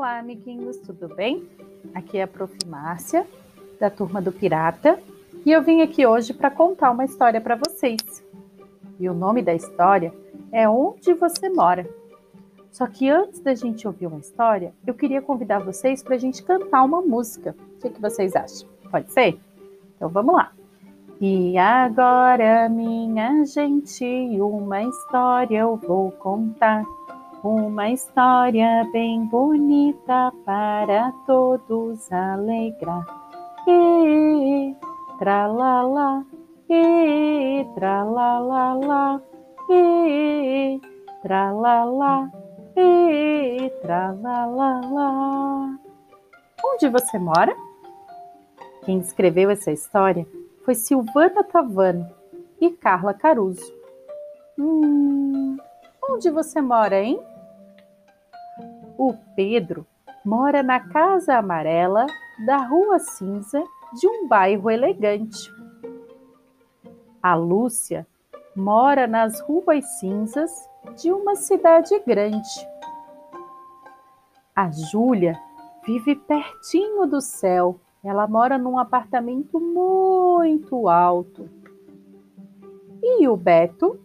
Olá, amiguinhos, tudo bem? Aqui é a Prof. Márcia, da turma do Pirata, e eu vim aqui hoje para contar uma história para vocês. E o nome da história é Onde Você Mora. Só que antes da gente ouvir uma história, eu queria convidar vocês para a gente cantar uma música. O que, que vocês acham? Pode ser? Então vamos lá. E agora, minha gente, uma história eu vou contar. Uma história bem bonita para todos alegrar. E tralalá, e tralalá, e tralalá, e tralalá. Onde você mora? Quem escreveu essa história foi Silvana Tavano e Carla Caruso. Hum, onde você mora, hein? O Pedro mora na Casa Amarela da Rua Cinza de um bairro elegante. A Lúcia mora nas ruas cinzas de uma cidade grande. A Júlia vive pertinho do céu. Ela mora num apartamento muito alto. E o Beto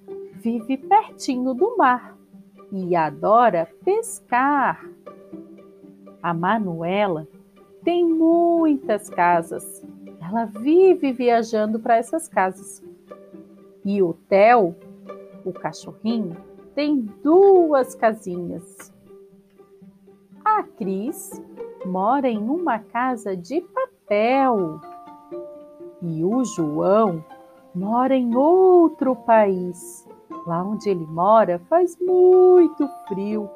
vive pertinho do mar e adora pescar. A Manuela tem muitas casas. Ela vive viajando para essas casas. E o Theo, o cachorrinho, tem duas casinhas. A Cris mora em uma casa de papel. E o João mora em outro país. Lá onde ele mora faz muito frio.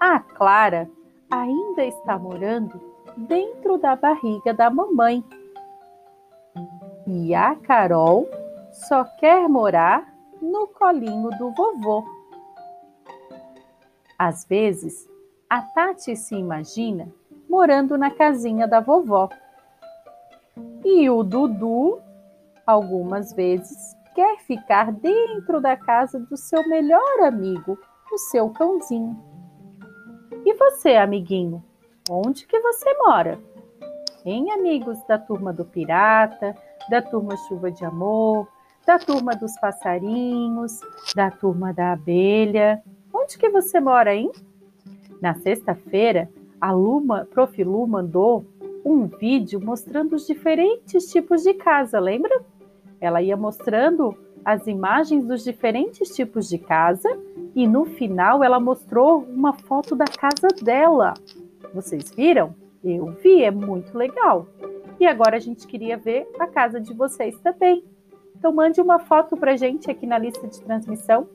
A Clara ainda está morando dentro da barriga da mamãe. E a Carol só quer morar no colinho do vovô. Às vezes, a Tati se imagina morando na casinha da vovó. E o Dudu, algumas vezes, quer ficar dentro da casa do seu melhor amigo, o seu cãozinho. E você, amiguinho, onde que você mora? Em amigos da turma do pirata, da turma chuva de amor, da turma dos passarinhos, da turma da abelha. Onde que você mora, hein? Na sexta-feira, a Luma, Prof. Lu mandou um vídeo mostrando os diferentes tipos de casa, lembra? Ela ia mostrando as imagens dos diferentes tipos de casa e no final ela mostrou uma foto da casa dela. Vocês viram? Eu vi, é muito legal. E agora a gente queria ver a casa de vocês também. Então mande uma foto para gente aqui na lista de transmissão.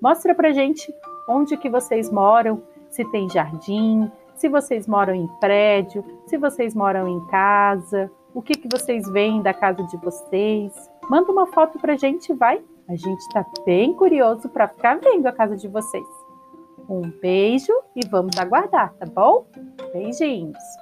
Mostra para gente onde que vocês moram, se tem jardim, se vocês moram em prédio, se vocês moram em casa, o que que vocês veem da casa de vocês. Manda uma foto pra gente, vai? A gente está bem curioso para ficar vendo a casa de vocês. Um beijo e vamos aguardar, tá bom? Beijinhos!